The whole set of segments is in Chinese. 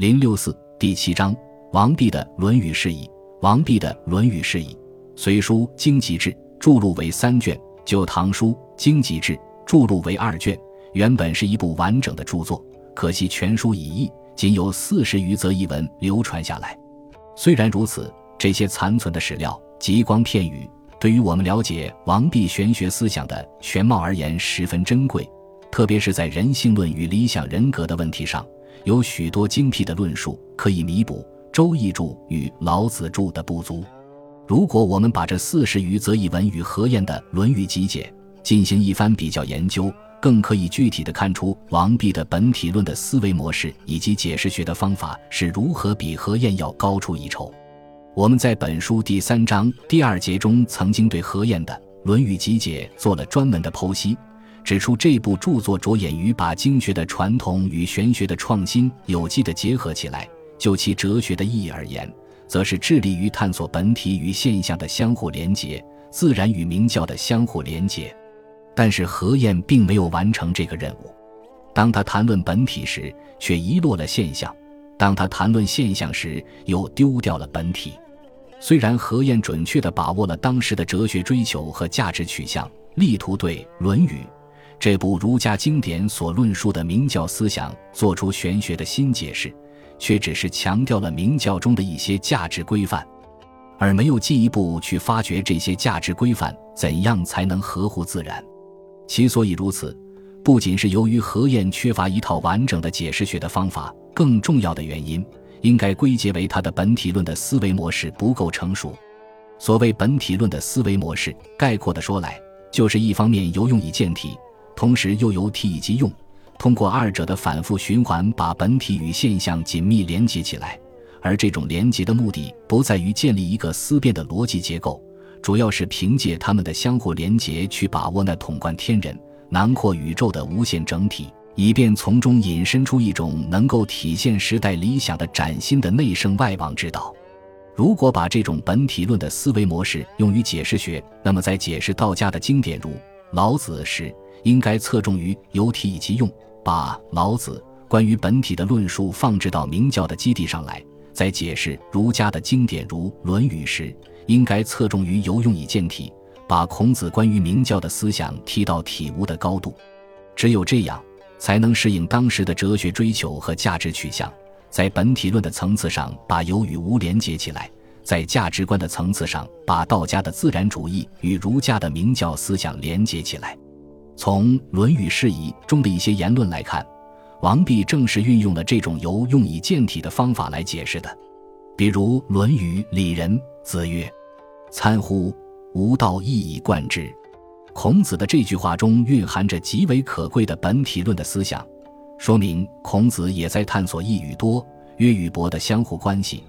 零六四第七章，王弼的《论语释义》。王弼的《论语释义》，隋书经籍志著录为三卷，旧唐书经籍志著录为二卷。原本是一部完整的著作，可惜全书已佚，仅有四十余则译文流传下来。虽然如此，这些残存的史料极光片语，对于我们了解王弼玄学思想的全貌而言十分珍贵，特别是在人性论与理想人格的问题上。有许多精辟的论述可以弥补《周易注》与《老子注》的不足。如果我们把这四十余则译文与何晏的《论语集解》进行一番比较研究，更可以具体的看出王弼的本体论的思维模式以及解释学的方法是如何比何晏要高出一筹。我们在本书第三章第二节中曾经对何晏的《论语集解》做了专门的剖析。指出这部著作着眼于把经学的传统与玄学的创新有机的结合起来。就其哲学的意义而言，则是致力于探索本体与现象的相互连结，自然与明教的相互连结。但是何晏并没有完成这个任务。当他谈论本体时，却遗落了现象；当他谈论现象时，又丢掉了本体。虽然何晏准确地把握了当时的哲学追求和价值取向，力图对《论语》。这部儒家经典所论述的明教思想，做出玄学的新解释，却只是强调了明教中的一些价值规范，而没有进一步去发掘这些价值规范怎样才能合乎自然。其所以如此，不仅是由于何晏缺乏一套完整的解释学的方法，更重要的原因，应该归结为他的本体论的思维模式不够成熟。所谓本体论的思维模式，概括的说来，就是一方面由用以见体。同时又由体以及用，通过二者的反复循环，把本体与现象紧密连接起来。而这种连接的目的，不在于建立一个思辨的逻辑结构，主要是凭借它们的相互连接，去把握那统贯天人、囊括宇宙的无限整体，以便从中引申出一种能够体现时代理想的崭新的内圣外王之道。如果把这种本体论的思维模式用于解释学，那么在解释道家的经典如老子时，应该侧重于由体以及用，把老子关于本体的论述放置到明教的基地上来；在解释儒家的经典如《论语》时，应该侧重于由用以见体，把孔子关于明教的思想提到体悟的高度。只有这样，才能适应当时的哲学追求和价值取向，在本体论的层次上把有与无连接起来，在价值观的层次上把道家的自然主义与儒家的明教思想连接起来。从《论语释义》中的一些言论来看，王弼正是运用了这种由用以见体的方法来解释的。比如《论语·里仁》子曰：“参乎，吾道一以贯之。”孔子的这句话中蕴含着极为可贵的本体论的思想，说明孔子也在探索一与多、约与博的相互关系，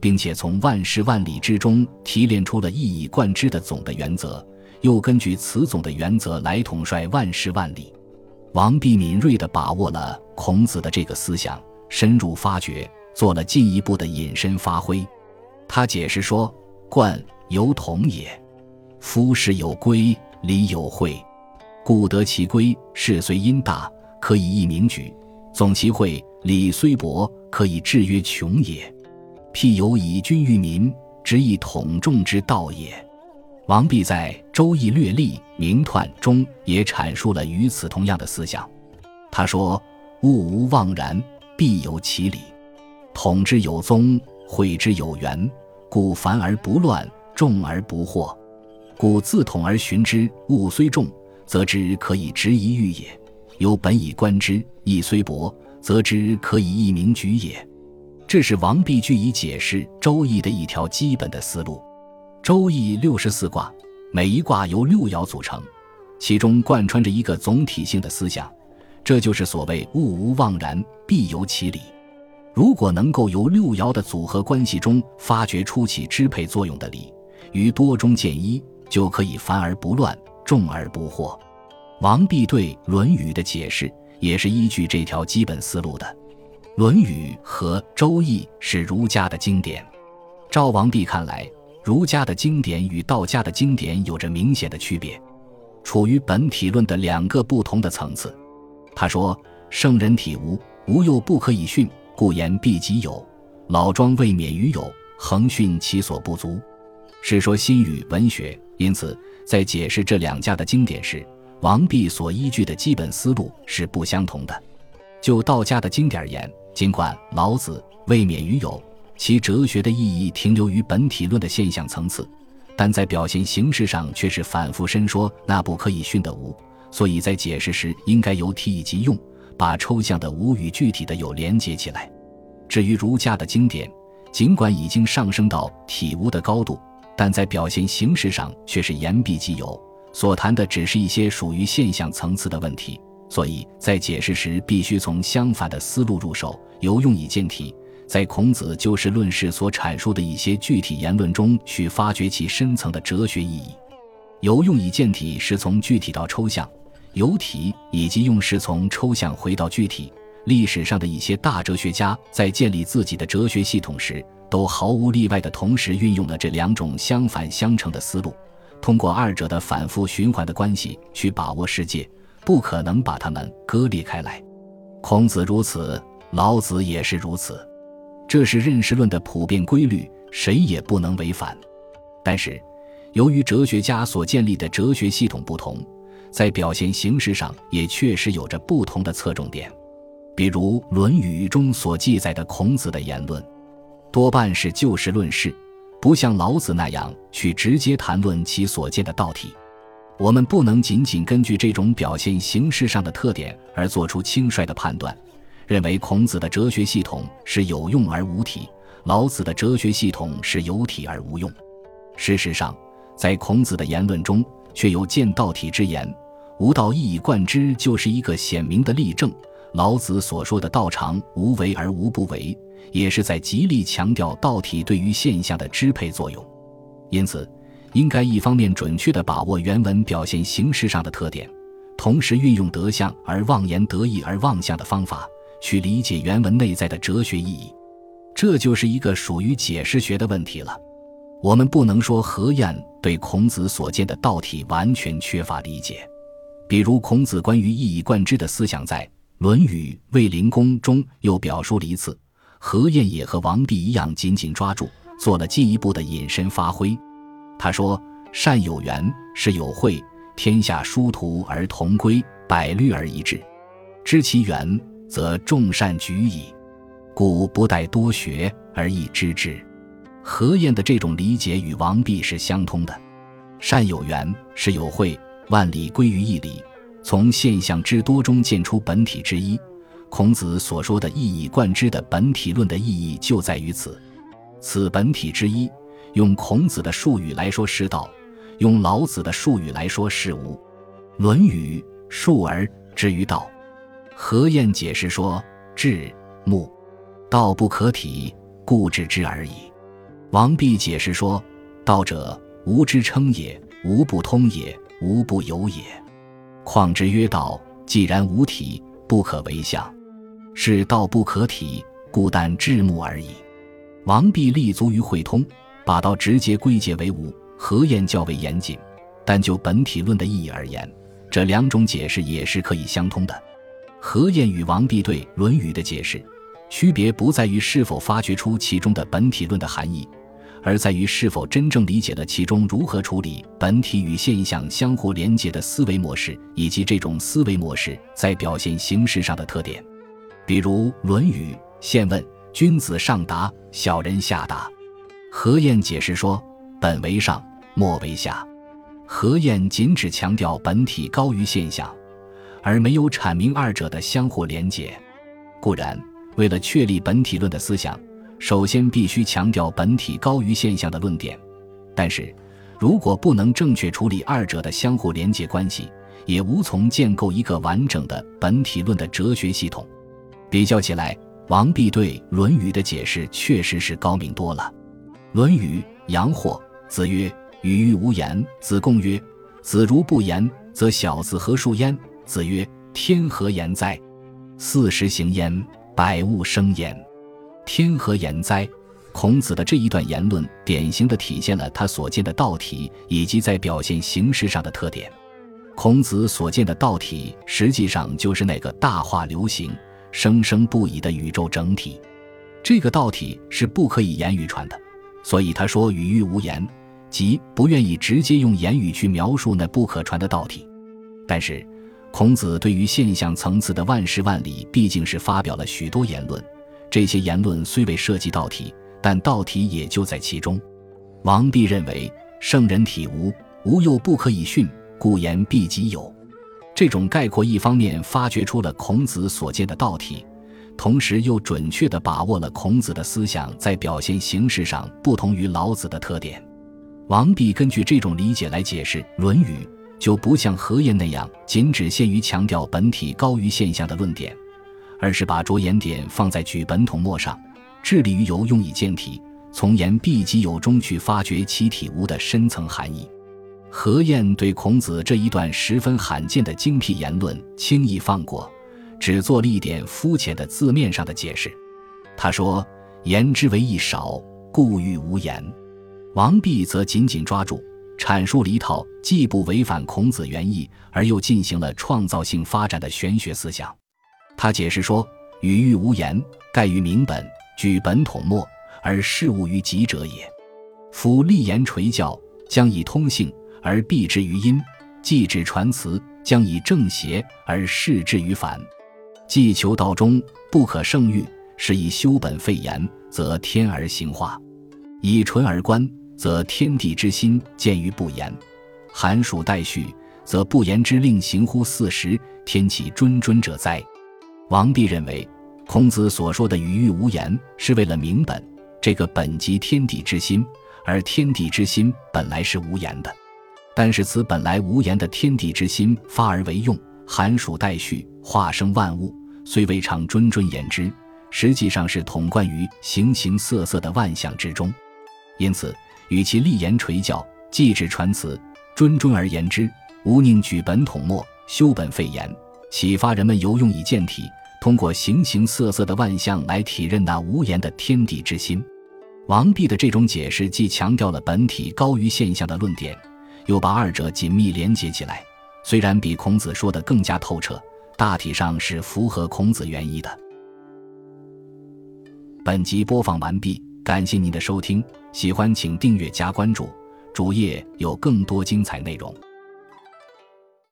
并且从万事万理之中提炼出了一以贯之的总的原则。又根据此总的原则来统帅万事万理，王弼敏锐地把握了孔子的这个思想，深入发掘，做了进一步的引申发挥。他解释说：“贯由同也，夫事有规，礼有会，故得其规，事虽因大，可以易明举；总其会，理虽薄，可以制约穷也。譬有以君御民，执以统众之道也。”王弼在《周易略历明彖》中也阐述了与此同样的思想。他说：“物无妄然，必有其理；统之有宗，会之有源，故繁而不乱，众而不惑。故自统而循之，物虽重，则之可以执一喻也；有本以观之，义虽薄，则之可以一明举也。”这是王弼据以解释《周易》的一条基本的思路。周易六十四卦，每一卦由六爻组成，其中贯穿着一个总体性的思想，这就是所谓“物无妄然，必有其理”。如果能够由六爻的组合关系中发掘出起支配作用的理，于多中见一，就可以繁而不乱，众而不惑。王弼对《论语》的解释也是依据这条基本思路的。《论语》和《周易》是儒家的经典，照王弼看来。儒家的经典与道家的经典有着明显的区别，处于本体论的两个不同的层次。他说：“圣人体无，无又不可以训；故言必己有。老庄未免于有，恒训其所不足。是说心语文学。因此，在解释这两家的经典时，王弼所依据的基本思路是不相同的。就道家的经典而言，尽管老子未免于有，其哲学的意义停留于本体论的现象层次，但在表现形式上却是反复申说那不可以训的无。所以在解释时，应该由体以及用，把抽象的无与具体的有连接起来。至于儒家的经典，尽管已经上升到体无的高度，但在表现形式上却是言必即有，所谈的只是一些属于现象层次的问题。所以在解释时，必须从相反的思路入手，由用以见体，在孔子就事论事所阐述的一些具体言论中去发掘其深层的哲学意义。由用以见体是从具体到抽象，由体以及用是从抽象回到具体。历史上的一些大哲学家在建立自己的哲学系统时，都毫无例外的同时运用了这两种相反相成的思路，通过二者的反复循环的关系去把握世界。不可能把它们割裂开来。孔子如此，老子也是如此，这是认识论的普遍规律，谁也不能违反。但是，由于哲学家所建立的哲学系统不同，在表现形式上也确实有着不同的侧重点。比如《论语》中所记载的孔子的言论，多半是就事论事，不像老子那样去直接谈论其所见的道体。我们不能仅仅根据这种表现形式上的特点而做出轻率的判断，认为孔子的哲学系统是有用而无体，老子的哲学系统是有体而无用。事实上，在孔子的言论中却有见道体之言，无道一以贯之，就是一个显明的例证。老子所说的“道常无为而无不为”，也是在极力强调道体对于现象的支配作用。因此。应该一方面准确地把握原文表现形式上的特点，同时运用得象而妄言、得意而妄象的方法去理解原文内在的哲学意义。这就是一个属于解释学的问题了。我们不能说何晏对孔子所见的道体完全缺乏理解，比如孔子关于一以贯之的思想，在《论语·卫灵公》中又表述了一次，何晏也和王弼一样紧紧抓住，做了进一步的引申发挥。他说：“善有缘，是有会，天下殊途而同归，百虑而一致。知其源，则众善举矣。故不待多学而易知之。”何晏的这种理解与王弼是相通的。善有缘，是有会，万里归于一理，从现象之多中见出本体之一。孔子所说的一以贯之的本体论的意义就在于此。此本体之一。用孔子的术语来说是道，用老子的术语来说是无。《论语》述而知于道。何晏解释说：“智目，道不可体，故知之而已。”王弼解释说：“道者，无之称也，无不通也，无不有也。况之曰道，既然无体，不可为相，是道不可体，故但智目而已。”王弼立足于会通。把道直接归结为无，何晏较为严谨，但就本体论的意义而言，这两种解释也是可以相通的。何晏与王弼对《论语》的解释，区别不在于是否发掘出其中的本体论的含义，而在于是否真正理解了其中如何处理本体与现象相互连接的思维模式，以及这种思维模式在表现形式上的特点。比如《论语·现问》：“君子上达，小人下达。”何晏解释说：“本为上，末为下。”何晏仅只强调本体高于现象，而没有阐明二者的相互连结。固然，为了确立本体论的思想，首先必须强调本体高于现象的论点。但是，如果不能正确处理二者的相互连结关系，也无从建构一个完整的本体论的哲学系统。比较起来，王弼对《论语》的解释确实是高明多了。《论语·阳货》子曰：“语欲无言。”子贡曰：“子如不言，则小子何述焉？”子曰：“天何言哉？四时行焉，百物生焉。天何言哉？”孔子的这一段言论，典型的体现了他所见的道体以及在表现形式上的特点。孔子所见的道体，实际上就是那个大化流行、生生不已的宇宙整体。这个道体是不可以言语传的，所以他说语欲无言，即不愿意直接用言语去描述那不可传的道体。但是，孔子对于现象层次的万事万理，毕竟是发表了许多言论。这些言论虽未涉及道体，但道体也就在其中。王弼认为，圣人体无，无又不可以训，故言必即有。这种概括，一方面发掘出了孔子所见的道体，同时又准确地把握了孔子的思想在表现形式上不同于老子的特点。王弼根据这种理解来解释《论语》，就不像何晏那样仅只限于强调本体高于现象的论点，而是把着眼点放在举本统末上，致力于由用以见体，从言必及有中去发掘其体无的深层含义。何晏对孔子这一段十分罕见的精辟言论轻易放过，只做了一点肤浅的字面上的解释。他说：“言之为义少，故欲无言。”王弼则紧紧抓住，阐述了一套既不违反孔子原意，而又进行了创造性发展的玄学思想。他解释说：“语欲无言，盖于明本，举本统末，而事物于己者也。夫立言垂教，将以通性。”而避之于阴，既指传辞，将以正邪而视之于反。既求道中不可胜欲，是以修本废言，则天而行化；以纯而观，则天地之心见于不言。寒暑待续，则不言之令行乎四时，天启谆谆者哉？王弼认为，孔子所说的语欲无言，是为了明本，这个本即天地之心，而天地之心本来是无言的。但是此本来无言的天地之心发而为用，寒暑待续，化生万物，虽未尝谆谆言之，实际上是统贯于形形色色的万象之中。因此，与其立言垂教，既指传辞，谆谆而言之，吾宁举本统末，修本废言，启发人们由用以见体，通过形形色色的万象来体认那无言的天地之心。王弼的这种解释，既强调了本体高于现象的论点。又把二者紧密连接起来，虽然比孔子说的更加透彻，大体上是符合孔子原意的。本集播放完毕，感谢您的收听，喜欢请订阅加关注，主页有更多精彩内容。